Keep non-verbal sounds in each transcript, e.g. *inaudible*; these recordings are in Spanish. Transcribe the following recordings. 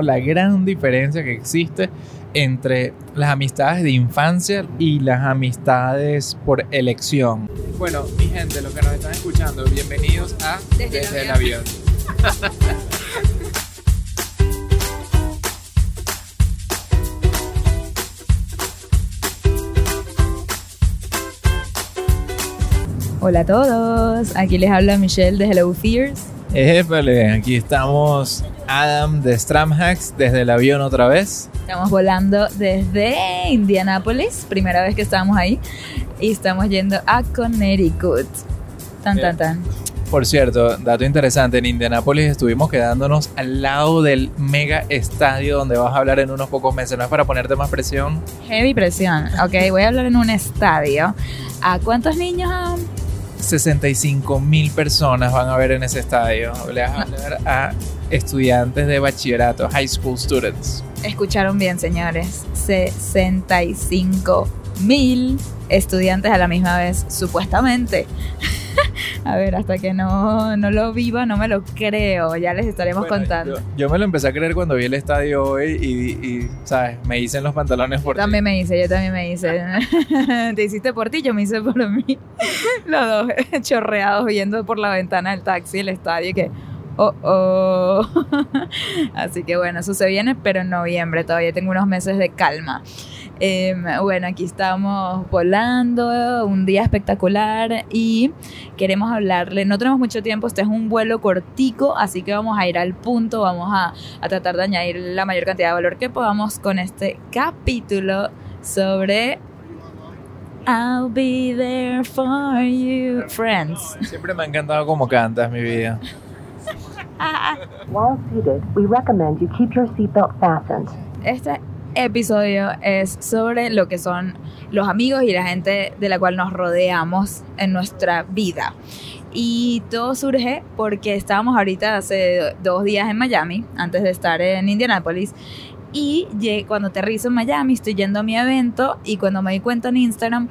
la gran diferencia que existe entre las amistades de infancia y las amistades por elección. Bueno, mi gente, los que nos están escuchando, bienvenidos a Desde el avión. *laughs* Hola a todos, aquí les habla Michelle de Hello Fears. Épale, aquí estamos Adam de Stramhacks desde el avión otra vez. Estamos volando desde Indianápolis, primera vez que estamos ahí, y estamos yendo a Connecticut. Tan, tan, tan. Por cierto, dato interesante, en Indianápolis estuvimos quedándonos al lado del mega estadio donde vas a hablar en unos pocos meses. ¿No es para ponerte más presión? Heavy presión. Ok, voy a hablar en un estadio. ¿A cuántos niños? Adam? 65 mil personas van a ver en ese estadio. Le vas a hablar a estudiantes de bachillerato, high school students. Escucharon bien, señores. 65 mil estudiantes a la misma vez, supuestamente. *laughs* a ver, hasta que no, no lo viva, no me lo creo. Ya les estaremos Bueno, contando. Yo, yo me lo empecé a creer cuando vi el estadio hoy y, y, ¿sabes? Me hice en los pantalones por ti. También me hice, yo también me hice. *laughs* Te hiciste por ti, yo me hice por mí. *laughs* Los dos chorreados viendo por la ventana del taxi el estadio y que, oh, oh. *laughs* Así que bueno, eso se viene, pero en noviembre todavía tengo unos meses de calma. Eh, bueno, aquí estamos volando, un día espectacular y queremos hablarle, no tenemos mucho tiempo, este es un vuelo cortico, así que vamos a ir al punto, vamos a, a tratar de añadir la mayor cantidad de valor que podamos con este capítulo sobre I'll be there for you, friends. Siempre me ha encantado cómo cantas, mi vida. *laughs* While seated, we recommend you keep your seatbelt fastened. Este episodio es sobre lo que son los amigos y la gente de la cual nos rodeamos en nuestra vida. Y todo surge porque estábamos ahorita hace dos días en Miami, antes de estar en Indianapolis. Y cuando aterrizo en Miami, estoy yendo a mi evento y cuando me di cuenta en Instagram,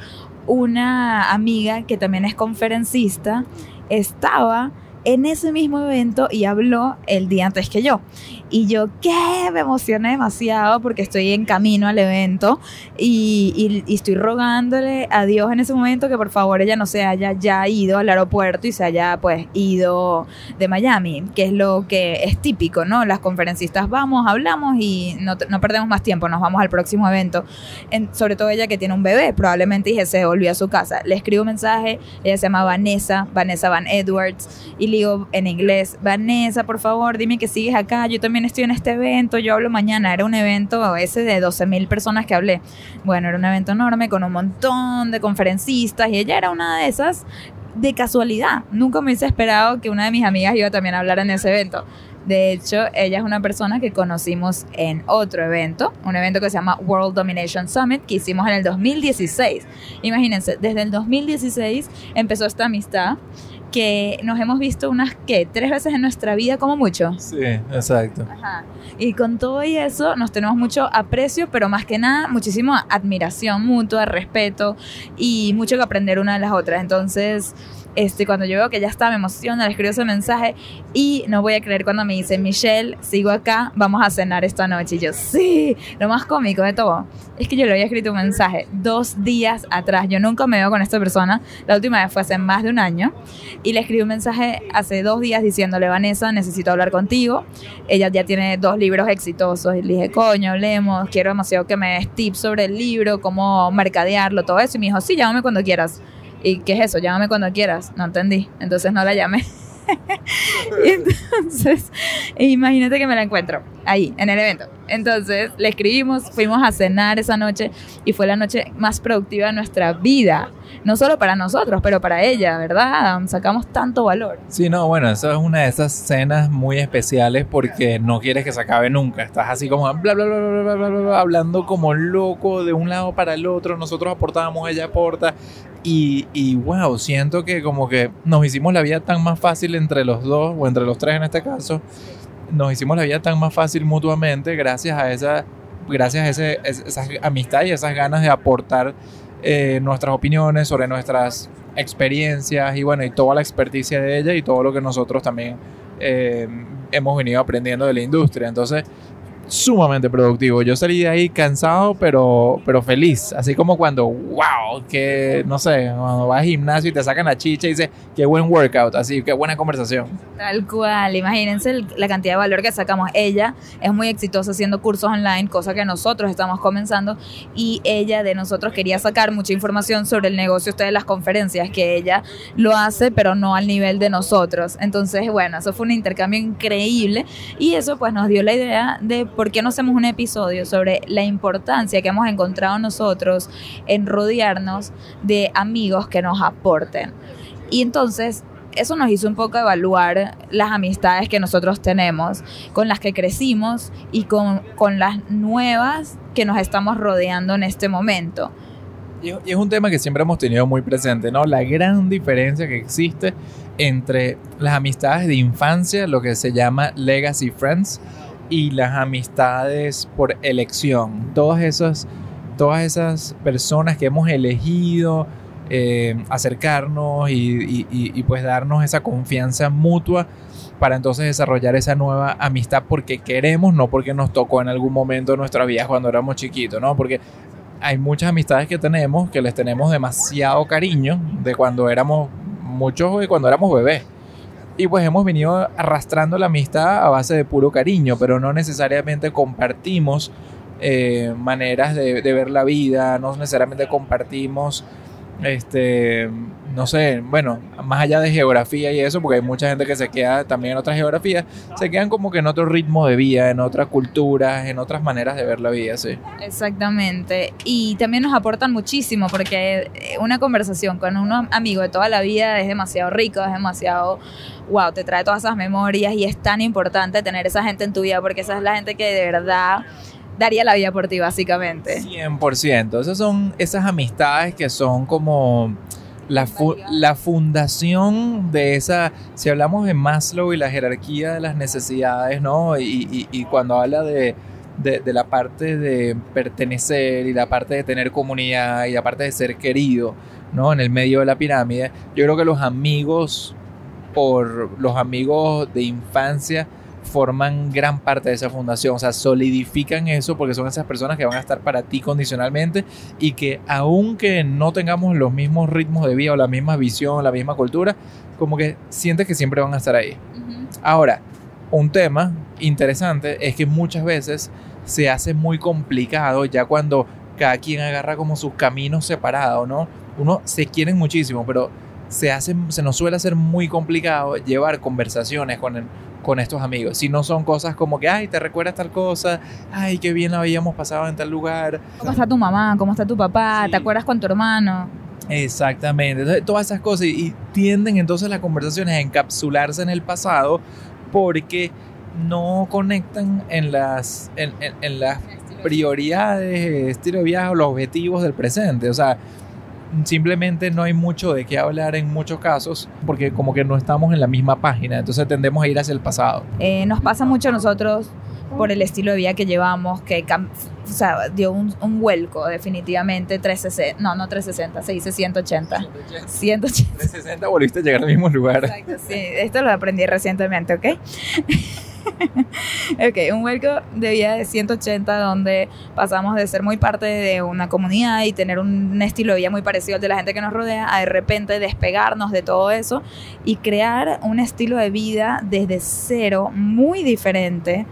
una amiga que también es conferencista estaba en ese mismo evento y habló el día antes que yo. Y yo, ¿qué? Me emocioné demasiado porque estoy en camino al evento y, y- y estoy rogándole a Dios en ese momento que por favor ella no se haya ya ido al aeropuerto y se haya pues ido de Miami, que es lo que es típico, ¿no? Las conferencistas vamos, hablamos y no, no perdemos más tiempo, nos vamos al próximo evento. En- sobre todo ella que tiene un bebé, probablemente dije, se volvió a su casa. Le escribo un mensaje, ella se llama Vanessa, Vanessa Van Edwards, y le digo en inglés, Vanessa, por favor, dime que sigues acá, yo también estoy en este evento, yo hablo mañana, era un evento ese de 12 mil personas que hablé. Bueno, era un evento enorme con un montón de conferencistas y ella era una de esas de casualidad. Nunca me hubiese esperado que una de mis amigas iba también a hablar en ese evento. De hecho, ella es una persona que conocimos en otro evento, un evento que se llama World Domination Summit, que hicimos en el 2016. Imagínense, desde el 2016 empezó esta amistad que nos hemos visto unas, ¿qué? Tres veces en nuestra vida como mucho. Sí, exacto. Ajá. Y con todo y eso nos tenemos mucho aprecio, pero más que nada muchísima admiración mutua, respeto y mucho que aprender una de las otras. Entonces, este, cuando yo veo que ya está, me emociona, le escribo ese mensaje y no voy a creer cuando me dice, Michelle, sigo acá, vamos a cenar esta noche. Y yo, sí, lo más cómico de todo es que yo le había escrito un mensaje dos días atrás. Yo nunca me veo con esta persona, la última vez fue hace más de un año y le escribí un mensaje hace dos días diciéndole, Vanessa, necesito hablar contigo. Ella ya tiene dos libros exitosos y le dije, coño, hablemos, quiero demasiado que me des tips sobre el libro, cómo mercadearlo, todo eso. Y me dijo, sí, llámame cuando quieras. ¿Y qué es eso? Llámame cuando quieras. No entendí. Entonces no la llamé. *laughs* Entonces, imagínate que me la encuentro ahí, en el evento. Entonces le escribimos, fuimos a cenar esa noche y fue la noche más productiva de nuestra vida. No solo para nosotros, pero para ella, ¿verdad, Sacamos tanto valor. Sí, no, bueno, esa es una de esas cenas muy especiales porque no quieres que se acabe nunca. Estás así como bla, bla, bla, bla, bla, bla, bla hablando como loco de un lado para el otro. Nosotros aportábamos, ella aporta. Y, y wow, siento que como que nos hicimos la vida tan más fácil entre los dos o entre los tres en este caso nos hicimos la vida tan más fácil mutuamente gracias a esa, gracias a ese, es- esa amistad y esas ganas de aportar eh, nuestras opiniones sobre nuestras experiencias y bueno, y toda la experticia de ella y todo lo que nosotros también eh, hemos venido aprendiendo de la industria. Entonces, sumamente productivo. Yo salí de ahí cansado, pero, pero feliz. Así como cuando, wow, que no sé, cuando vas al gimnasio y te sacan la chicha y dices, qué buen workout, así, qué buena conversación. Tal cual, imagínense la cantidad de valor que sacamos. Ella es muy exitosa haciendo cursos online, cosa que nosotros estamos comenzando, y ella de nosotros quería sacar mucha información sobre el negocio este de las conferencias, que ella lo hace, pero no al nivel de nosotros. Entonces, bueno, eso fue un intercambio increíble y eso pues nos dio la idea de por qué no hacemos un episodio sobre la importancia que hemos encontrado nosotros en rodearnos de amigos que nos aporten. Y entonces eso nos hizo un poco evaluar las amistades que nosotros tenemos, con las que crecimos y con, con las nuevas que nos estamos rodeando en este momento. Y es un tema que siempre hemos tenido muy presente, ¿no? La gran diferencia que existe entre las amistades de infancia, lo que se llama legacy friends, y las amistades por elección. Todas esas, todas esas personas que hemos elegido eh, acercarnos y, y- pues darnos esa confianza mutua para entonces desarrollar esa nueva amistad porque queremos, no porque nos tocó en algún momento de nuestra vida cuando éramos chiquitos, ¿no? Porque hay muchas amistades que tenemos que les tenemos demasiado cariño de cuando éramos muchos y cuando éramos bebés. Y pues hemos venido arrastrando la amistad a base de puro cariño, pero no necesariamente compartimos eh, maneras de, de ver la vida, no necesariamente compartimos, este, no sé, bueno, más allá de geografía y eso, porque hay mucha gente que se queda también en otras geografías, se quedan como que en otro ritmo de vida, en otras culturas, en otras maneras de ver la vida, sí. Exactamente. Y también nos aportan muchísimo porque eh, una conversación con un amigo de toda la vida es demasiado rico, es demasiado, wow, te trae todas esas memorias y es tan importante tener esa gente en tu vida porque esa es la gente que de verdad daría la vida por ti, básicamente. 100%. Esas son esas amistades que son como la, la fundación de esa, si hablamos de Maslow y la jerarquía de las necesidades, ¿no? Y, y- y cuando habla de, de- de la parte de pertenecer y la parte de tener comunidad y la parte de ser querido, ¿no? En el medio de la pirámide, yo creo que los amigos, por los amigos de infancia, forman gran parte de esa fundación, o sea, solidifican eso porque son esas personas que van a estar para ti condicionalmente y que aunque no tengamos los mismos ritmos de vida o la misma visión, la misma cultura, como que sientes que siempre van a estar ahí. Ahora, un tema interesante es que muchas veces se hace muy complicado ya cuando cada quien agarra como sus caminos separados, ¿no? Uno se quieren muchísimo, pero se, hace, se nos suele hacer muy complicado llevar conversaciones con, el- con estos amigos. Si no son cosas como que, ay, te recuerdas tal cosa, ay, qué bien la habíamos pasado en tal lugar. ¿Cómo está tu mamá? ¿Cómo está tu papá? Sí. ¿Te acuerdas con tu hermano? Exactamente. Entonces, todas esas cosas y, y tienden entonces las conversaciones a encapsularse en el pasado porque no conectan en las, en, en- en las prioridades, estilo de vida o los objetivos del presente. O sea, simplemente no hay mucho de qué hablar en muchos casos porque como que no estamos en la misma página. Entonces tendemos a ir hacia el pasado. Eh, nos pasa mucho a nosotros por el estilo de vida que llevamos, que o sea, dio un, un vuelco definitivamente 360, no, no 360, se dice 180. 180. 360 volviste a llegar al mismo lugar. Exacto, sí, esto lo aprendí recientemente, ¿ok? Ok, un vuelco de vida de 180 donde pasamos de ser muy parte de una comunidad y tener un estilo de vida muy parecido al de la gente que nos rodea a de repente despegarnos de todo eso y crear un estilo de vida desde cero muy diferente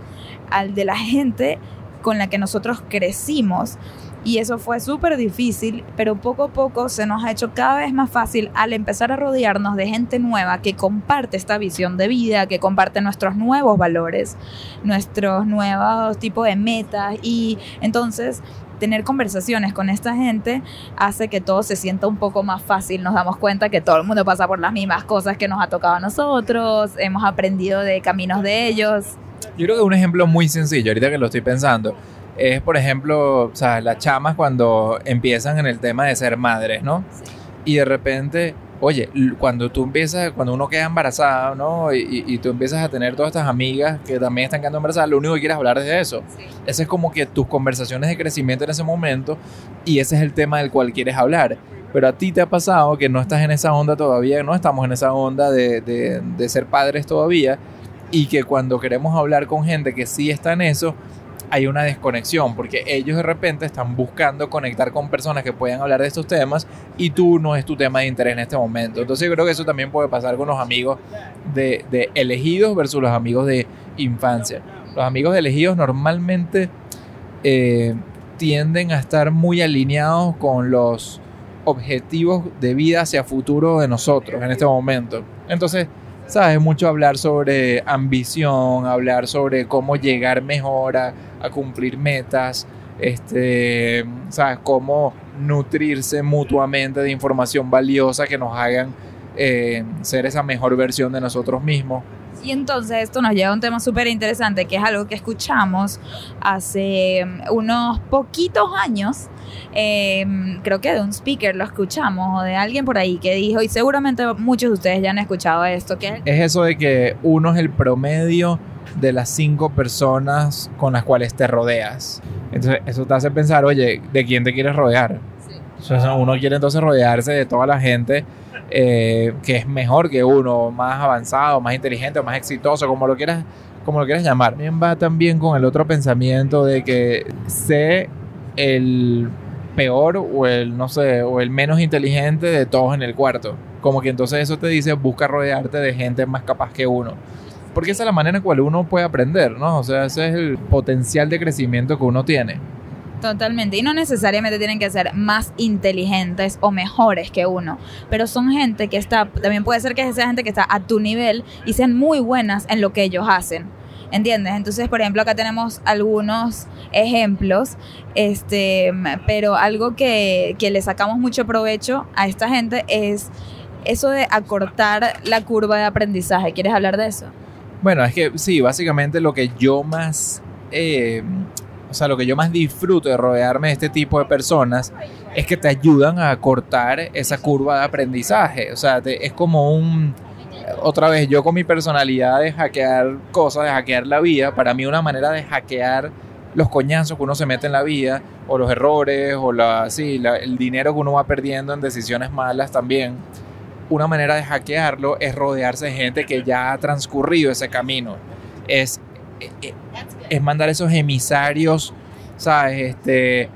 al de la gente con la que nosotros crecimos. Y eso fue súper difícil, pero poco a poco se nos ha hecho cada vez más fácil al empezar a rodearnos de gente nueva que comparte esta visión de vida, que comparte nuestros nuevos valores, nuestros nuevos tipos de metas. Y entonces tener conversaciones con esta gente hace que todo se sienta un poco más fácil. Nos damos cuenta que todo el mundo pasa por las mismas cosas que nos ha tocado a nosotros, hemos aprendido de caminos de ellos. Yo creo que un ejemplo muy sencillo, ahorita que lo estoy pensando, es por ejemplo, o sea, las chamas cuando empiezan en el tema de ser madres, ¿no? Y de repente, oye, cuando tú empiezas, cuando uno queda embarazada, ¿no? Y, tú empiezas a tener todas estas amigas que también están quedando embarazadas, lo único que quieres hablar es de eso. Ese es como que tus conversaciones de crecimiento en ese momento y ese es el tema del cual quieres hablar. Pero a ti te ha pasado que no estás en esa onda todavía, no estamos en esa onda de, de- de ser padres todavía y que cuando queremos hablar con gente que sí está en eso, hay una desconexión porque ellos de repente están buscando conectar con personas que puedan hablar de estos temas y tú no es tu tema de interés en este momento. Entonces yo creo que eso también puede pasar con los amigos de, de elegidos versus los amigos de infancia. Los amigos de elegidos normalmente eh, tienden a estar muy alineados con los objetivos de vida hacia futuro de nosotros en este momento. Entonces, sabes, mucho hablar sobre ambición, hablar sobre cómo llegar mejor a, a cumplir metas, este, sabes, cómo nutrirse mutuamente de información valiosa que nos hagan eh, ser esa mejor versión de nosotros mismos. Y entonces esto nos lleva a un tema súper interesante, que es algo que escuchamos hace mm, unos poquitos años. eh, creo que de un speaker lo escuchamos o de alguien por ahí que dijo, y seguramente muchos de ustedes ya han escuchado esto, que Es eso de que uno es el promedio de las cinco personas con las cuales te rodeas. Entonces eso te hace pensar, oye, ¿de quién te quieres rodear? Entonces, uno quiere entonces rodearse de toda la gente eh, que es mejor que uno, más avanzado, más inteligente, más exitoso, como lo quieras, como lo quieras llamar. También va también con el otro pensamiento de que sé el peor o el, no sé, o el menos inteligente de todos en el cuarto. Como que entonces eso te dice, busca rodearte de gente más capaz que uno. Porque esa es la manera en la cual uno puede aprender, ¿no? O sea, ese es el potencial de crecimiento que uno tiene. Totalmente. Y no necesariamente tienen que ser más inteligentes o mejores que uno. Pero son gente que está, también puede ser que sea gente que está a tu nivel y sean muy buenas en lo que ellos hacen. ¿Entiendes? Entonces, por ejemplo, acá tenemos algunos ejemplos, este, pero algo que, que le sacamos mucho provecho a esta gente es eso de acortar la curva de aprendizaje. ¿Quieres hablar de eso? Bueno, es que sí, básicamente lo que yo más, eh, o sea, lo que yo más disfruto de rodearme de este tipo de personas es que te ayudan a cortar esa curva de aprendizaje. O sea, te- es como un, otra vez, yo con mi personalidad de hackear cosas, de hackear la vida, para mí una manera de hackear los coñazos que uno se mete en la vida, o los errores, o la, sí, la- el dinero que uno va perdiendo en decisiones malas también una manera de hackearlo es rodearse de gente que ya ha transcurrido ese camino. Es, es, es mandar esos emisarios, ¿sabes? Este,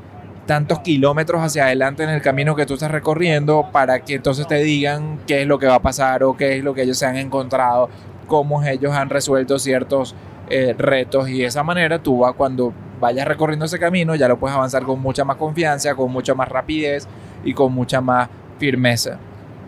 tantos kilómetros hacia adelante en el camino que tú estás recorriendo para que entonces te digan qué es lo que va a pasar o qué es lo que ellos se han encontrado, cómo ellos han resuelto ciertos eh, retos y de esa manera tú vas cuando vayas recorriendo ese camino ya lo puedes avanzar con mucha más confianza, con mucha más rapidez y con mucha más firmeza.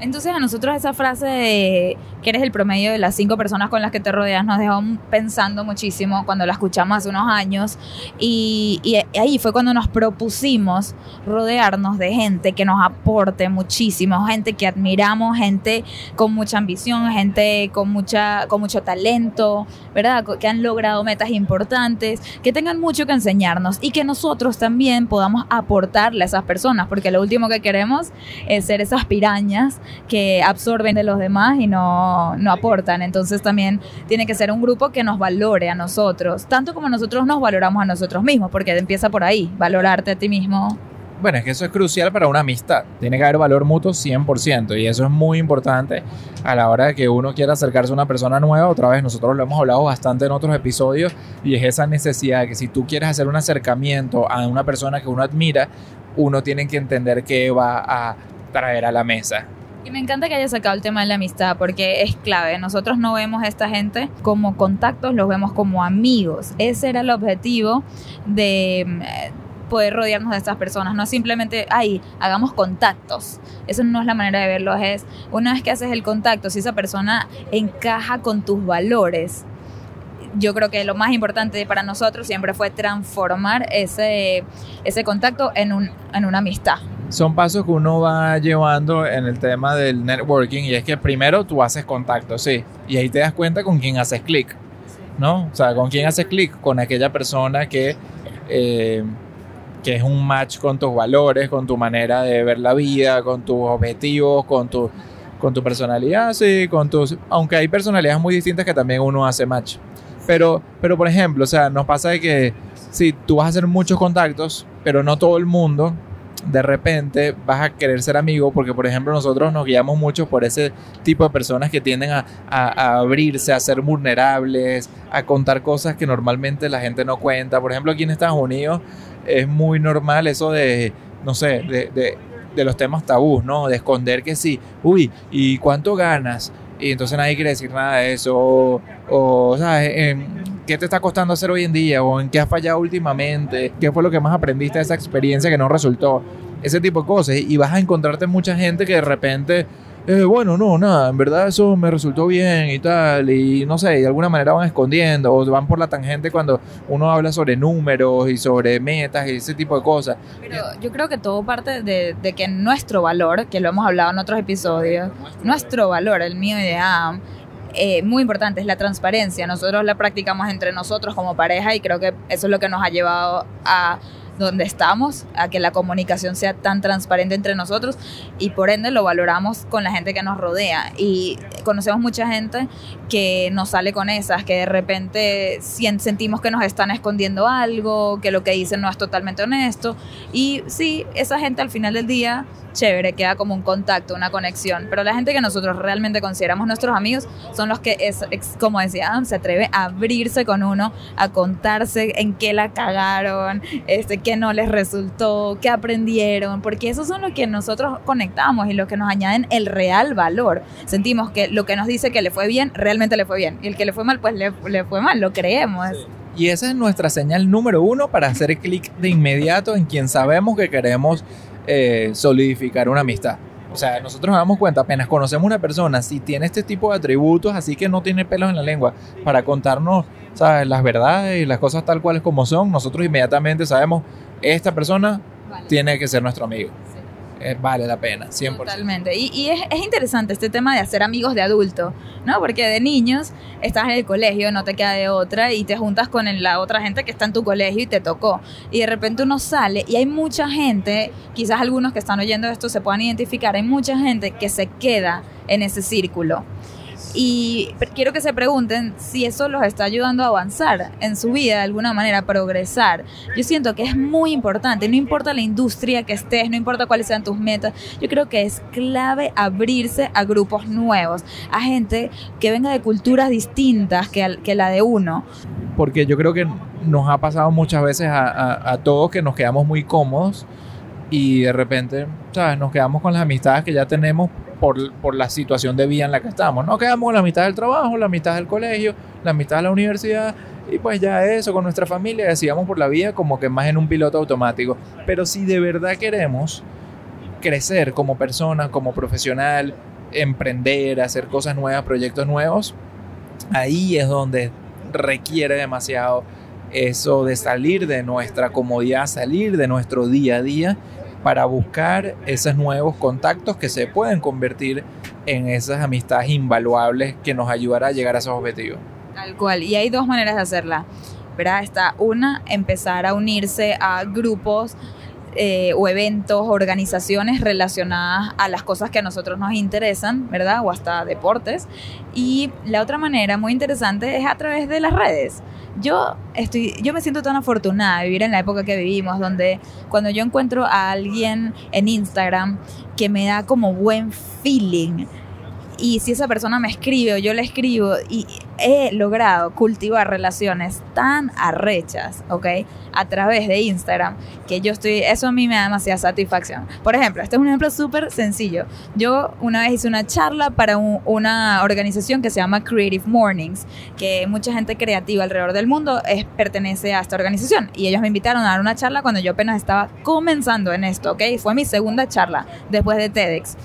Entonces a nosotros esa frase de que eres el promedio de las cinco personas con las que te rodeas nos dejó pensando muchísimo cuando la escuchamos hace unos años y, y ahí fue cuando nos propusimos rodearnos de gente que nos aporte muchísimo, gente que admiramos, gente con mucha ambición, gente con, mucha, con mucho talento, ¿verdad? Que han logrado metas importantes, que tengan mucho que enseñarnos y que nosotros también podamos aportarle a esas personas, porque lo último que queremos es ser esas pirañas que absorben de los demás y no, no aportan. Entonces también tiene que ser un grupo que nos valore a nosotros, tanto como nosotros nos valoramos a nosotros mismos, porque empieza por ahí, valorarte a ti mismo. Bueno, es que eso es crucial para una amistad. Tiene que haber valor mutuo 100% y eso es muy importante a la hora de que uno quiera acercarse a una persona nueva. Otra vez, nosotros lo hemos hablado bastante en otros episodios y es esa necesidad de que si tú quieres hacer un acercamiento a una persona que uno admira, uno tiene que entender qué va a traer a la mesa. Y me encanta que haya sacado el tema de la amistad porque es clave. Nosotros no vemos a esta gente como contactos, los vemos como amigos. Ese era el objetivo de eh, poder rodearnos de estas personas. No simplemente, ay, hagamos contactos. Eso no es la manera de verlos. Es una vez que haces el contacto, si esa persona encaja con tus valores. Yo creo que lo más importante para nosotros siempre fue transformar ese, ese contacto en, un, en una amistad. Son pasos que uno va llevando en el tema del networking y es que primero tú haces contacto, sí, y ahí te das cuenta con quién haces clic, ¿no? O sea, con quién haces clic, con aquella persona que, eh, que es un match con tus valores, con tu manera de ver la vida, con tus objetivos, con tu, con tu personalidad, sí, con tus... Aunque hay personalidades muy distintas que también uno hace match. Pero, pero por ejemplo, o sea, nos pasa de que si tú vas a hacer muchos contactos, pero no todo el mundo de repente vas a querer ser amigo porque, por ejemplo, nosotros nos guiamos mucho por ese tipo de personas que tienden a, a- abrirse, a ser vulnerables, a contar cosas que normalmente la gente no cuenta. Por ejemplo, aquí en Estados Unidos es muy normal eso de, no sé, de, de- los temas tabús, ¿no? De esconder que sí, uy, ¿y cuánto ganas? Y entonces nadie quiere decir nada de eso. O, o, ¿sabes? Em, ¿Qué te está costando hacer hoy en día? ¿O en qué has fallado últimamente? ¿Qué fue lo que más aprendiste de esa experiencia que no resultó? Ese tipo de cosas. Y vas a encontrarte mucha gente que de repente, eh, bueno, no, nada, en verdad eso me resultó bien y tal. Y no sé, de alguna manera van escondiendo o van por la tangente cuando uno habla sobre números y sobre metas y ese tipo de cosas. Pero yo creo que todo parte de, de que nuestro valor, que lo hemos hablado en otros episodios, nuestro valor, el mío y de Adam, eh, muy importante, es la transparencia. Nosotros la practicamos entre nosotros como pareja y creo que eso es lo que nos ha llevado a donde estamos, a que la comunicación sea tan transparente entre nosotros y por ende lo valoramos con la gente que nos rodea. Y conocemos mucha gente que nos sale con esas, que de repente sentimos que nos están escondiendo algo, que lo que dicen no es totalmente honesto. Y sí, esa gente al final del día, chévere, queda como un contacto, una conexión. Pero la gente que nosotros realmente consideramos nuestros amigos son los que, es, como decía Adam, se atreve a abrirse con uno, a contarse en qué la cagaron, este, qué no les resultó, qué aprendieron, porque esos son los que nosotros conectamos y los que nos añaden el real valor. Sentimos que lo que nos dice que le fue bien, realmente le fue bien. Y el que le fue mal, pues le, le fue mal, lo creemos. Y esa es nuestra señal número uno para hacer clic de inmediato en quien sabemos que queremos eh, solidificar una amistad. O sea, nosotros nos damos cuenta, apenas conocemos una persona, si tiene este tipo de atributos, así que no tiene pelos en la lengua, para contarnos, ¿sabes? Las verdades y las cosas tal cuales como son, nosotros inmediatamente sabemos, esta persona tiene que ser nuestro amigo. Eh, vale la pena, 100%. Totalmente. Y, y es, es interesante este tema de hacer amigos de adulto, ¿no? Porque de niños estás en el colegio, no te queda de otra, y te juntas con la otra gente que está en tu colegio y te tocó. Y de repente uno sale y hay mucha gente, quizás algunos que están oyendo esto se puedan identificar, hay mucha gente que se queda en ese círculo. Y quiero que se pregunten si eso los está ayudando a avanzar en su vida de alguna manera, a progresar. Yo siento que es muy importante, no importa la industria que estés, no importa cuáles sean tus metas, yo creo que es clave abrirse a grupos nuevos, a gente que venga de culturas distintas que, que la de uno. porque yo creo que nos ha pasado muchas veces a- a todos que nos quedamos muy cómodos y de repente, ¿sabes? Nos quedamos con las amistades que ya tenemos por, por la situación de vida en la que estamos. No quedamos con la mitad del trabajo, la mitad del colegio, la mitad de la universidad y pues ya eso con nuestra familia decíamos por la vida como que más en un piloto automático. Pero si de verdad queremos crecer como persona, como profesional, emprender, hacer cosas nuevas, proyectos nuevos, ahí es donde requiere demasiado eso de salir de nuestra comodidad, salir de nuestro día a día para buscar esos nuevos contactos que se pueden convertir en esas amistades invaluables que nos ayudará a llegar a esos objetivos. Tal cual. Y hay dos maneras de hacerla. ¿verdad? Está una, empezar a unirse a grupos eh, o eventos, organizaciones relacionadas a las cosas que a nosotros nos interesan, ¿verdad? O hasta deportes. Y la otra manera muy interesante es a través de las redes. Yo estoy, yo me siento tan afortunada de vivir en la época que vivimos, donde cuando yo encuentro a alguien en Instagram que me da como buen feeling, y si esa persona me escribe o yo le escribo he logrado cultivar relaciones tan arrechas, ¿ok? A través de Instagram, que yo estoy, eso a mí me da demasiada satisfacción. Por ejemplo, este es un ejemplo súper sencillo. Yo una vez hice una charla para un- una organización que se llama Creative Mornings, que mucha gente creativa alrededor del mundo es, pertenece a esta organización. Y ellos me invitaron a dar una charla cuando yo apenas estaba comenzando en esto, ¿ok? Fue mi segunda charla después de TEDx.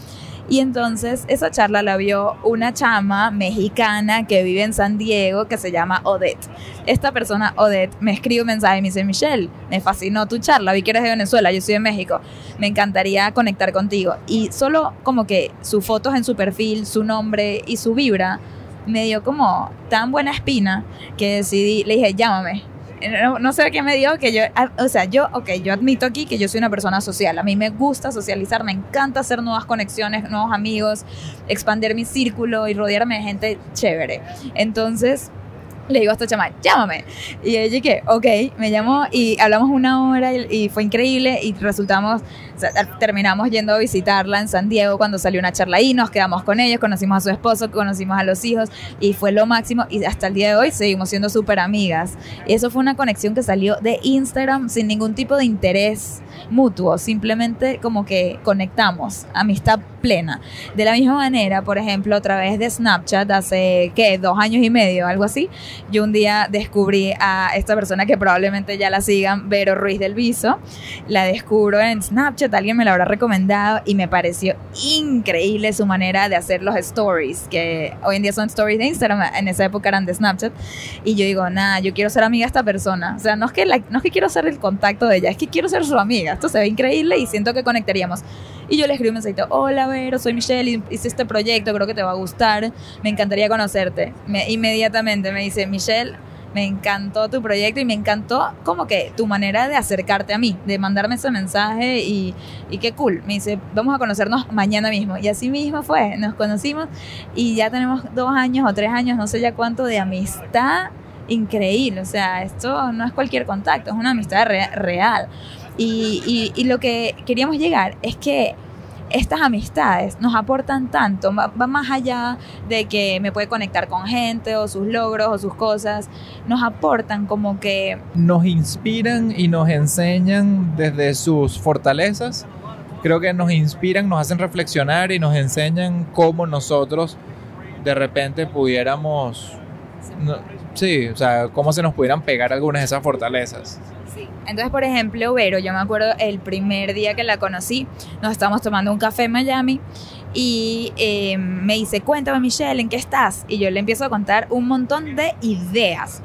Y entonces esa charla la vio una chama mexicana que vive en San Diego que se llama Odette. Esta persona, Odette, me escribe un mensaje y me dice, Michelle, me fascinó tu charla, vi que eres de Venezuela, yo soy de México, me encantaría conectar contigo. Y solo como que sus fotos en su perfil, su nombre y su vibra me dio como tan buena espina que decidí, le dije, llámame. No, no sé qué me dio, que yo, o sea, yo, ok, yo admito aquí que yo soy una persona social, a mí me gusta socializar, me encanta hacer nuevas conexiones, nuevos amigos, expandir mi círculo y rodearme de gente chévere. Entonces, le digo a esta chama, llámame. Y ella que, ok, me llamó y hablamos una hora y, fue increíble y resultamos, terminamos yendo a visitarla en San Diego cuando salió una charla ahí, nos quedamos con ellos, conocimos a su esposo, conocimos a los hijos y fue lo máximo y hasta el día de hoy seguimos siendo súper amigas. Y eso fue una conexión que salió de Instagram sin ningún tipo de interés mutuo, simplemente como que conectamos, amistad plena. De la misma manera, por ejemplo, a través de Snapchat, hace, ¿qué? Dos años y medio, algo así, yo un día descubrí a esta persona que probablemente ya la sigan, Vero Ruiz del Viso, la descubro en Snapchat, alguien me la habrá recomendado y me pareció increíble su manera de hacer los stories, que hoy en día son stories de Instagram, en esa época eran de Snapchat, y yo digo, nada, yo quiero ser amiga de esta persona, o sea, no es que, no es que quiero ser el contacto de ella, es que quiero ser su amiga, esto se ve increíble y siento que conectaríamos. Y yo le escribí un mensajito, hola Vero, soy Michelle, hice este proyecto, creo que te va a gustar, me encantaría conocerte. Me, inmediatamente me dice, Michelle, me encantó tu proyecto y me encantó como que tu manera de acercarte a mí, de mandarme ese mensaje y, y qué cool. Me dice, vamos a conocernos mañana mismo. Y así mismo fue, nos conocimos y ya tenemos dos años o tres años, no sé ya cuánto, de amistad increíble. O sea, esto no es cualquier contacto, es una amistad real. Y, y, lo que queríamos llegar es que estas amistades nos aportan tanto, va, más allá de que me puede conectar con gente o sus logros o sus cosas, nos aportan como que... Nos inspiran y nos enseñan desde sus fortalezas, creo que nos inspiran, nos hacen reflexionar y nos enseñan cómo nosotros de repente pudiéramos... sí, o sea, cómo se nos pudieran pegar algunas de esas fortalezas. Entonces, por ejemplo, Vero, yo me acuerdo el primer día que la conocí, nos estábamos tomando un café en Miami y eh, me dice, cuéntame Michelle, ¿en qué estás? Y yo le empiezo a contar un montón de ideas.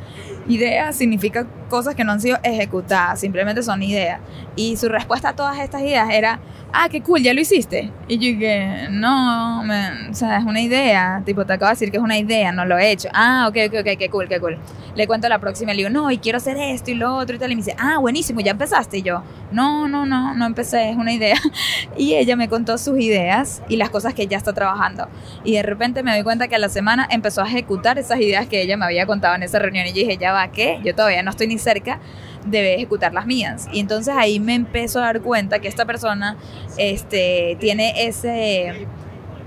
Ideas significa cosas que no han sido ejecutadas, simplemente son ideas. Y su respuesta a todas estas ideas era, ah, qué cool, ya lo hiciste. Y yo dije, no, o sea, es una idea. Tipo, te acabo de decir que es una idea, no lo he hecho. Ah, ok, ok, ok, qué cool, qué cool. Le cuento la próxima, le digo, no, y quiero hacer esto y lo otro y tal. Y me dice, ah, buenísimo, ya empezaste. Y yo, no, no, no, no empecé, es una idea. *laughs* Y ella me contó sus ideas y las cosas que ella está trabajando. Y de repente me doy cuenta que a la semana empezó a ejecutar esas ideas que ella me había contado en esa reunión. Y yo dije, ya va, ¿qué? Yo todavía no estoy ni cerca debe ejecutar las mías. Y entonces ahí me empezó a dar cuenta que esta persona este, tiene ese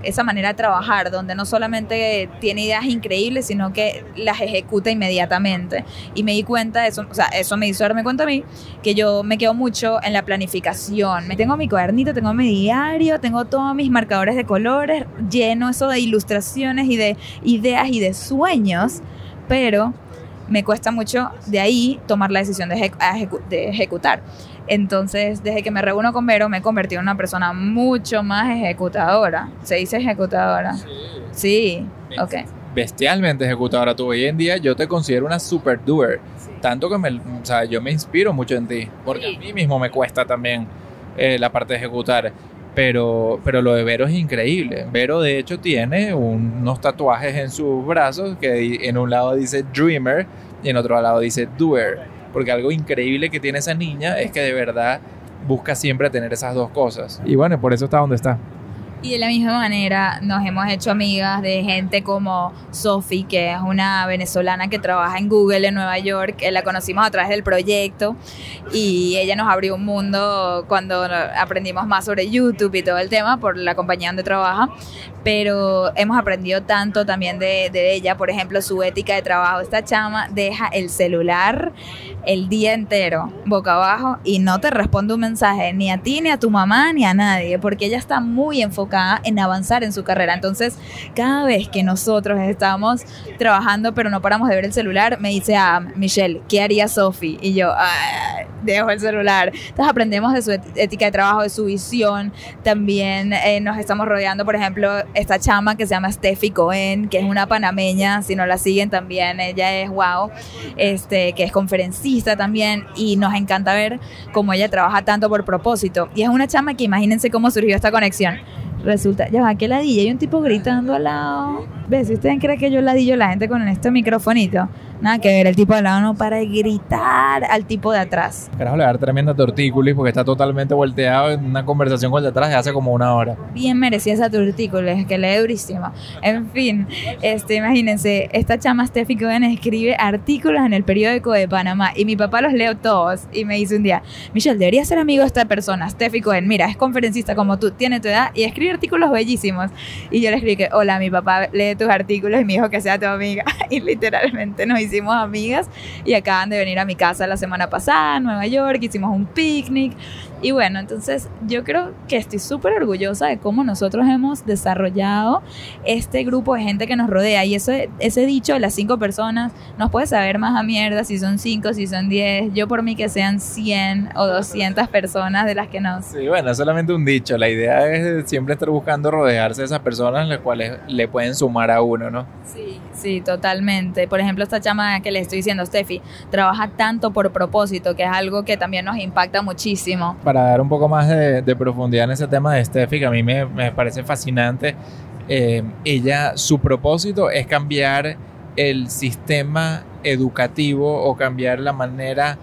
esa manera de trabajar, donde no solamente tiene ideas increíbles, sino que las ejecuta inmediatamente. Y me di cuenta, eso, o sea, eso me hizo darme cuenta a mí, que yo me quedo mucho en la planificación. Me tengo mi cuadernito, tengo mi diario, tengo todos mis marcadores de colores, lleno eso de ilustraciones y de ideas y de sueños, pero me cuesta mucho de ahí tomar la decisión de, de, ejecutar. Entonces, desde que me reúno con Vero, me he convertido en una persona mucho más ejecutadora. ¿Se dice ejecutadora? Sí. Sí, ok. Bestialmente ejecutadora. Tú hoy en día yo te considero una super doer. Tanto que me, o sea, yo me inspiro mucho en ti. Porque a mí mismo me cuesta también eh, la parte de ejecutar. Pero, pero lo de Vero es increíble. Vero de hecho tiene unos tatuajes en sus brazos que en un lado dice Dreamer y en otro lado dice Doer. Porque algo increíble que tiene esa niña es que de verdad busca siempre tener esas dos cosas. Y bueno, por eso está donde está. Y de la misma manera nos hemos hecho amigas de gente como Sophie, que es una venezolana que trabaja en Google en Nueva York. La conocimos a través del proyecto y ella nos abrió un mundo cuando aprendimos más sobre YouTube y todo el tema por la compañía donde trabaja. Pero hemos aprendido tanto también de, de ella, por ejemplo, su ética de trabajo. Esta chama deja el celular el día entero boca abajo y no te responde un mensaje ni a ti, ni a tu mamá, ni a nadie, porque ella está muy enfocada en avanzar en su carrera. Entonces, cada vez que nosotros estamos trabajando, pero no paramos de ver el celular, me dice, ah, Michelle, ¿qué haría Sophie? Y yo, dejo el celular. Entonces, aprendemos de su ética de trabajo, de su visión. También eh, nos estamos rodeando, por ejemplo, esta chama que se llama Steffi Cohen, que es una panameña, si no la siguen también, ella es wow, este, que es conferencista también y nos encanta ver cómo ella trabaja tanto por propósito. Y es una chama que imagínense cómo surgió esta conexión. Resulta, ya va, que ladilla, hay un tipo gritando al lado. ¿Ves? Si ustedes creen que yo ladillo la gente con este microfonito, nada que ver, el tipo al lado no para de gritar al tipo de atrás. Carajo, le va a dar tremenda tortícolis porque está totalmente volteado en una conversación con el de atrás de hace como una hora. Bien merecía esa tortícolis, que lee durísimo. En fin, este, imagínense, esta chama Steffi Cohen escribe artículos en el periódico de Panamá y mi papá los leo todos y me dice un día, Michelle, debería ser amigo de esta persona, Steffi Cohen, mira, es conferencista como tú, tiene tu edad y escribe artículos bellísimos. Y yo le escribí que, hola, mi papá lee tus artículos y me dijo que sea tu amiga. *laughs* Y literalmente nos hicimos amigas y acaban de venir a mi casa la semana pasada, en Nueva York, hicimos un picnic. Y bueno, entonces yo creo que estoy súper orgullosa de cómo nosotros hemos desarrollado este grupo de gente que nos rodea. Y eso, ese dicho de las cinco personas, nos puede saber más a mierda si son cinco, si son diez. Yo por mí que sean 100 o 200 personas de las que nos... Sí, bueno, es solamente un dicho. La idea es siempre estar buscando rodearse de esas personas las cuales le pueden sumar a uno, ¿no? Sí, sí, totalmente. Por ejemplo, esta chama que le estoy diciendo, Steffi, trabaja tanto por propósito, que es algo que también nos impacta muchísimo. Para dar un poco más de, profundidad en ese tema de Steffi, que a mí me, me parece fascinante, eh, ella, su propósito es cambiar el sistema educativo o cambiar la manera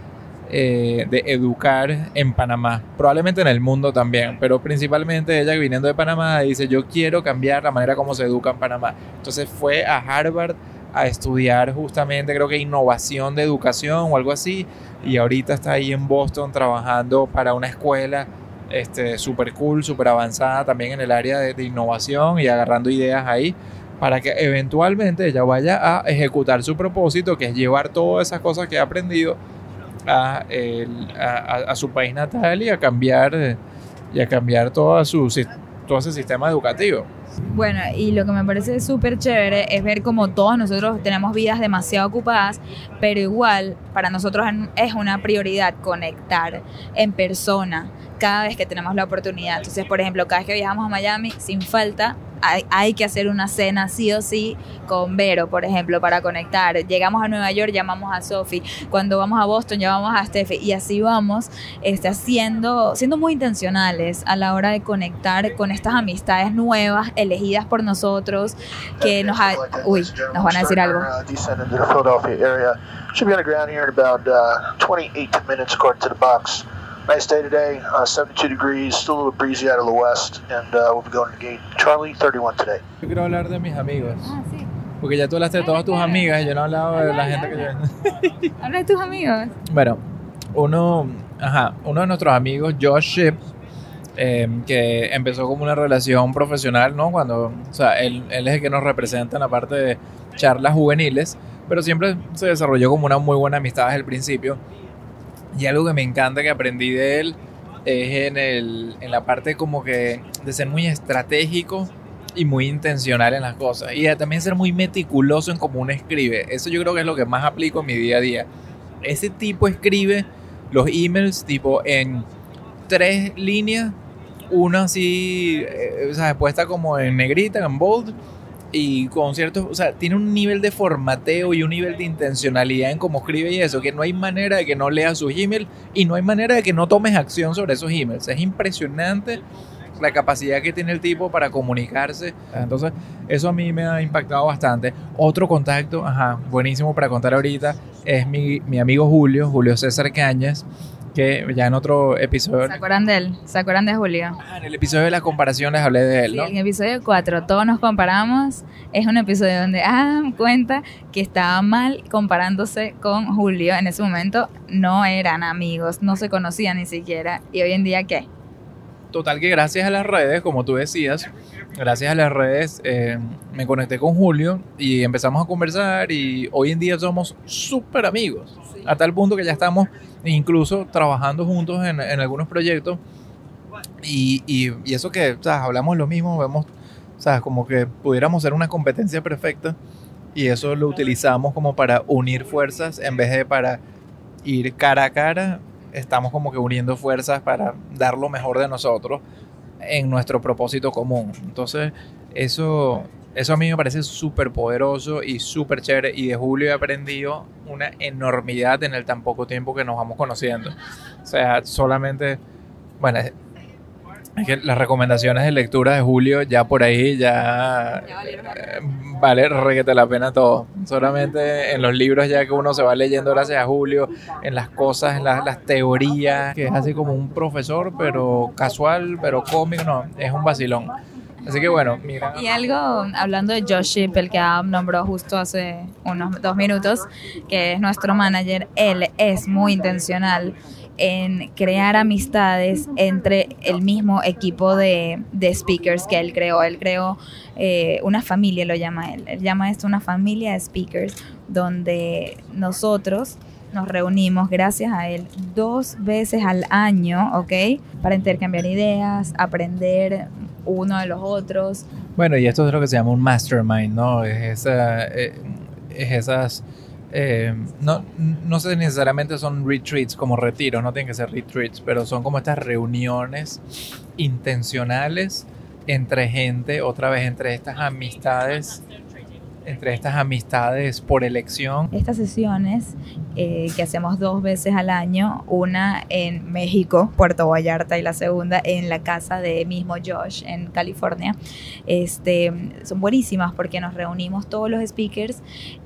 eh, de educar en Panamá, probablemente en el mundo también, pero principalmente ella viniendo de Panamá dice yo quiero cambiar la manera como se educa en Panamá. Entonces fue a Harvard a estudiar justamente creo que innovación de educación o algo así y ahorita está ahí en Boston trabajando para una escuela este, super cool, super avanzada también en el área de, de innovación y agarrando ideas ahí para que eventualmente ella vaya a ejecutar su propósito, que es llevar todas esas cosas que ha aprendido a, el- a- a- su país natal y a cambiar, y a cambiar todo, su, todo ese sistema educativo. Bueno, y lo que me parece súper chévere es ver como todos nosotros tenemos vidas demasiado ocupadas, pero igual para nosotros es una prioridad conectar en persona cada vez que tenemos la oportunidad. Entonces, por ejemplo, cada vez que viajamos a Miami, sin falta, hay, hay que hacer una cena sí o sí con Vero, por ejemplo, para conectar. Llegamos a Nueva York, llamamos a Sophie. Cuando vamos a Boston, llamamos a Steffi. Y así vamos este, haciendo, siendo muy intencionales a la hora de conectar con estas amistades nuevas, elegidas por nosotros, que nos... ha- Uy, nos van a decir algo. Uh, Philadelphia area. Should be on the ground here in about uh, 28 minutes according to the box. Nice day today, uh, 72 degrees, still a little breezy out of the west, and uh, we'll be going to gate Charlie 31 today. Yo quiero hablar de mis amigos, Ah, sí. porque ya tú hablaste de todas tus amigas y yo no he hablado de la gente que yo... *laughs* Habla de tus amigos. Bueno, uno, ajá, uno de nuestros amigos, Josh Ship, eh, que empezó como una relación profesional, ¿no? Cuando, o sea, él, él es el que nos representa en la parte de charlas juveniles, pero siempre se desarrolló como una muy buena amistad desde el principio. Y algo que me encanta que aprendí de él es en, el, en la parte como que de ser muy estratégico y muy intencional en las cosas. Y también ser muy meticuloso en cómo uno escribe. Eso yo creo que es lo que más aplico en mi día a día. Ese tipo escribe los emails tipo en tres líneas, una así, eh, o sea, puesta como en negrita, en bold, y con ciertos, o sea, tiene un nivel de formateo y un nivel de intencionalidad en cómo escribe y eso, que no hay manera de que no leas sus emails y no hay manera de que no tomes acción sobre esos emails. Es impresionante la capacidad que tiene el tipo para comunicarse. Entonces, eso a mí me ha impactado bastante. Otro contacto, ajá, buenísimo para contar ahorita, es mi, mi amigo Julio, Julio César Cañas, que ya en otro episodio, ¿Se acuerdan de él? ¿Se acuerdan de Julio? ah, en el episodio de las comparaciones hablé de él, Sí, ¿no? en el episodio 4, todos nos comparamos. Es un episodio donde Adam cuenta que estaba mal comparándose con Julio. En ese momento no eran amigos, no se conocían ni siquiera. ¿Y hoy en día qué? Total que gracias a las redes, como tú decías, gracias a las redes eh, me conecté con Julio y empezamos a conversar y hoy en día somos súper amigos. A tal punto que ya estamos incluso trabajando juntos en, en algunos proyectos y, y- y eso que o sea, hablamos lo mismo, vemos o sea, como que pudiéramos ser una competencia perfecta y eso lo utilizamos como para unir fuerzas en vez de para ir cara a cara estamos como que uniendo fuerzas para dar lo mejor de nosotros en nuestro propósito común. Entonces, eso, eso a mí me parece súper poderoso y súper chévere. Y de Julio he aprendido una enormidad en el tan poco tiempo que nos vamos conociendo. O sea, solamente, bueno, Es que las recomendaciones de lectura de Julio ya por ahí ya, Ya valieron eh, vale reguete la pena todo. Solamente en los libros ya que uno se va leyendo gracias a Julio, en las cosas, en las, las teorías, que es así como un profesor, pero casual, pero cómico, no, es un vacilón. Así que bueno, mira. Y algo, hablando de Josh Ship, el que Adam nombró justo hace unos dos minutos, que es nuestro manager, él es muy intencional en crear amistades entre el mismo equipo de, de speakers que él creó. Él creó eh, una familia, lo llama él. Él llama esto una familia de speakers, donde nosotros nos reunimos gracias a él dos veces al año, ¿ok? Para intercambiar ideas, aprender uno de los otros. Bueno, y esto es lo que se llama un mastermind, ¿no? Es, esa, eh, es esas... eh, no, no sé necesariamente son retreats como retiros, no tienen que ser retreats, pero son como estas reuniones intencionales entre gente, otra vez entre estas amistades, entre estas amistades por elección. Estas sesiones eh, que hacemos dos veces al año, una en México, Puerto Vallarta, y la segunda en la casa de mismo Josh en California, este, son buenísimas porque nos reunimos todos los speakers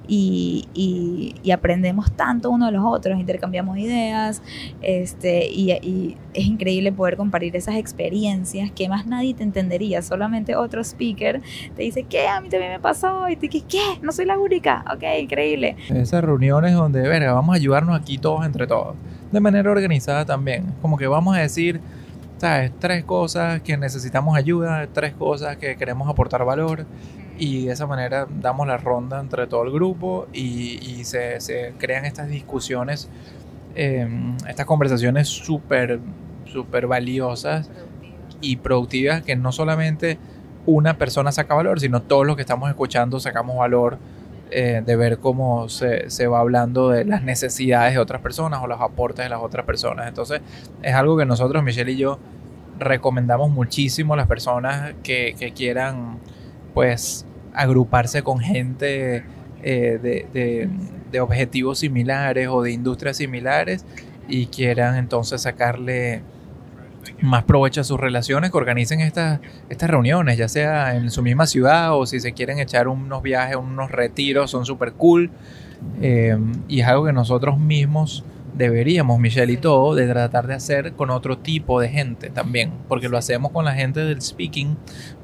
y, y- y aprendemos tanto uno de los otros, intercambiamos ideas, este, y, y es increíble poder compartir esas experiencias que más nadie te entendería, solamente otro speaker te dice, ¿qué? A mí también me pasó, y te dices, ¿qué? No soy la única, ok, increíble. Esas reuniones donde, verga, vamos a ayudarnos aquí todos entre todos. De manera organizada también. Como que vamos a decir, ¿sabes? Tres cosas que necesitamos ayuda, tres cosas que queremos aportar valor. Y de esa manera damos la ronda entre todo el grupo y, y se, se crean estas discusiones, eh, estas conversaciones súper, súper valiosas y productivas que no solamente una persona saca valor, sino todos los que estamos escuchando sacamos valor eh, de ver cómo se, se va hablando de las necesidades de otras personas o los aportes de las otras personas. Entonces es algo que nosotros, Michelle y yo, recomendamos muchísimo a las personas que, que quieran pues agruparse con gente eh, de, de- de objetivos similares o de industrias similares y quieran entonces sacarle más provecho a sus relaciones, que organicen estas, estas reuniones, ya sea en su misma ciudad o si se quieren echar unos viajes, unos retiros, son súper cool. Eh, y es algo que nosotros mismos deberíamos, Michelle y todo, de tratar de hacer con otro tipo de gente también, porque lo hacemos con la gente del speaking,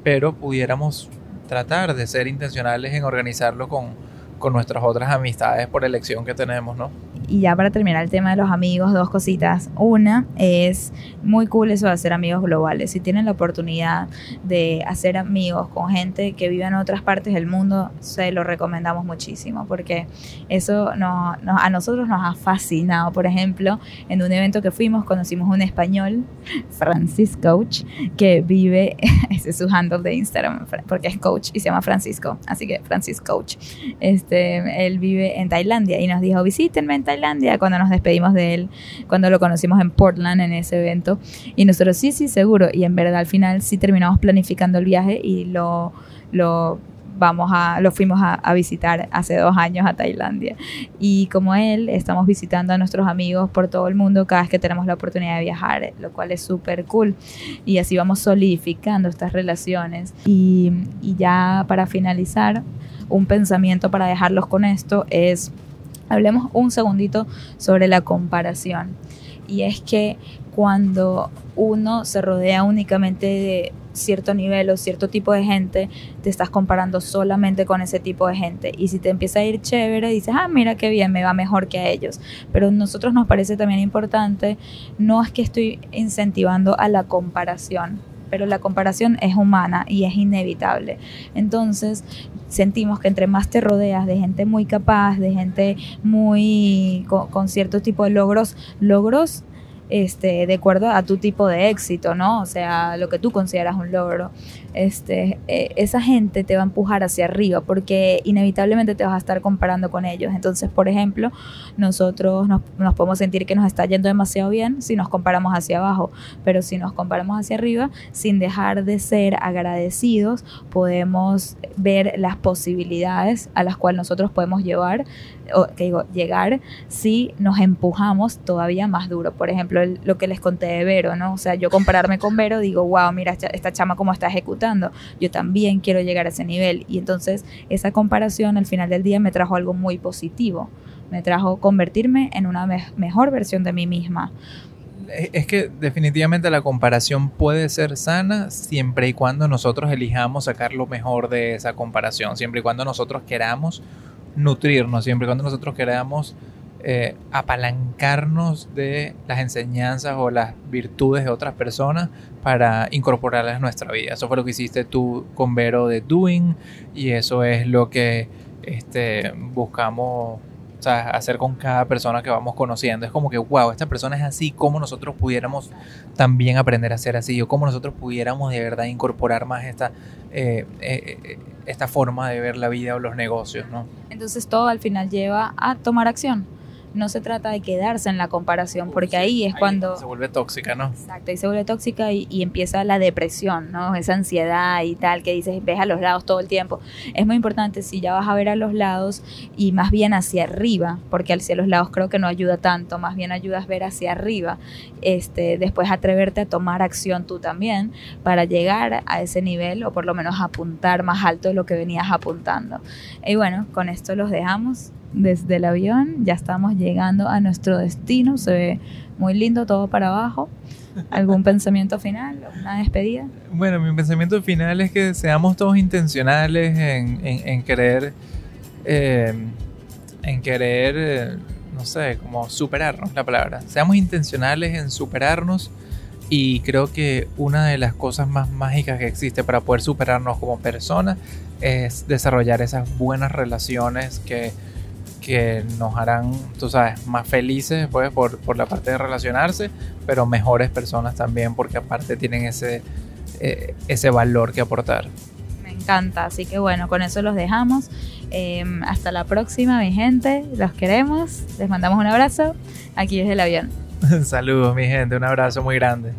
pero pudiéramos tratar de ser intencionales en organizarlo con, con nuestras otras amistades por elección que tenemos, ¿no? Y ya para terminar el tema de los amigos, dos cositas. Una es muy cool eso de hacer amigos globales. Si tienen la oportunidad de hacer amigos con gente que vive en otras partes del mundo, se lo recomendamos muchísimo porque eso no, no- a nosotros nos ha fascinado. Por ejemplo, en un evento que fuimos conocimos un español, *laughs* Francis Coach, que vive, *laughs* ese es su handle de Instagram, porque es coach y se llama Francisco, así que Francis Coach. Este, él vive en Tailandia y nos dijo, visítenme en Tailandia cuando nos despedimos de él, cuando lo conocimos en Portland en ese evento. Y nosotros, sí, sí, seguro. Y en verdad al final sí terminamos planificando el viaje y lo, lo vamos a, lo fuimos a, a visitar hace dos años a Tailandia. Y como él, estamos visitando a nuestros amigos por todo el mundo cada vez que tenemos la oportunidad de viajar, lo cual es súper cool. Y así vamos solidificando estas relaciones. Y, y ya para finalizar, un pensamiento para dejarlos con esto es, hablemos un segundito sobre la comparación. Y es que cuando uno se rodea únicamente de cierto nivel o cierto tipo de gente, te estás comparando solamente con ese tipo de gente. Y si te empieza a ir chévere, dices, ah, mira qué bien, me va mejor que a ellos. Pero a nosotros nos parece también importante, no es que estoy incentivando a la comparación, pero la comparación es humana y es inevitable. Entonces, sentimos que entre más te rodeas de gente muy capaz, de gente muy con, cierto tipo de logros, logros este, de acuerdo a tu tipo de éxito, ¿no? O sea, lo que tú consideras un logro. Este, eh, esa gente te va a empujar hacia arriba porque inevitablemente te vas a estar comparando con ellos. Entonces, por ejemplo, nosotros nos, podemos sentir que nos está yendo demasiado bien si nos comparamos hacia abajo, pero si nos comparamos hacia arriba, sin dejar de ser agradecidos, podemos ver las posibilidades a las cuales nosotros podemos llevar, o, que digo, llegar si nos empujamos todavía más duro. Por ejemplo, lo que les conté de Vero, ¿no? O sea, yo compararme con Vero, digo, wow, mira esta chama cómo está ejecutando, yo también quiero llegar a ese nivel. Y entonces esa comparación al final del día me trajo algo muy positivo, me trajo convertirme en una mejor versión de mí misma. Es que definitivamente la comparación puede ser sana siempre y cuando nosotros elijamos sacar lo mejor de esa comparación, siempre y cuando nosotros queramos nutrirnos, siempre y cuando nosotros queramos eh, apalancarnos de las enseñanzas o las virtudes de otras personas para incorporarlas a nuestra vida. Eso fue lo que hiciste tú con Vero de Doing y eso es lo que este, buscamos hacer con cada persona que vamos conociendo. Es como que, wow, esta persona es así, como nosotros pudiéramos también aprender a ser así, o cómo nosotros pudiéramos de verdad incorporar más esta, eh, eh, esta forma de ver la vida o los negocios, ¿no? Entonces todo al final lleva a tomar acción no se trata de quedarse en la comparación, porque ahí es cuando... Se vuelve tóxica, ¿no? Exacto, ahí se vuelve tóxica y, empieza la depresión, ¿no? Esa ansiedad y tal, que dices, ves a los lados todo el tiempo. Es muy importante si ya vas a ver a los lados y más bien hacia arriba, porque hacia los lados creo que no ayuda tanto, más bien ayudas a ver hacia arriba, este, después atreverte a tomar acción tú también para llegar a ese nivel o por lo menos apuntar más alto de lo que venías apuntando. Y bueno, con esto los dejamos desde el avión. Ya estamos llegando a nuestro destino. Se ve muy lindo todo para abajo. ¿Algún *laughs* pensamiento final? ¿Una despedida? Bueno, mi pensamiento final es que seamos todos intencionales en, en, querer, eh, en querer, eh, no sé, como superarnos, la palabra. Seamos intencionales en superarnos y creo que una de las cosas más mágicas que existe para poder superarnos como personas es desarrollar esas buenas relaciones que que nos harán, tú sabes, más felices pues, por, por la parte de relacionarse, pero mejores personas también porque aparte tienen ese, eh, ese valor que aportar. Me encanta, así que bueno, con eso los dejamos. Em, hasta la próxima, mi gente, los queremos, les mandamos un abrazo aquí desde el avión. *laughs* Saludos, mi gente, un abrazo muy grande.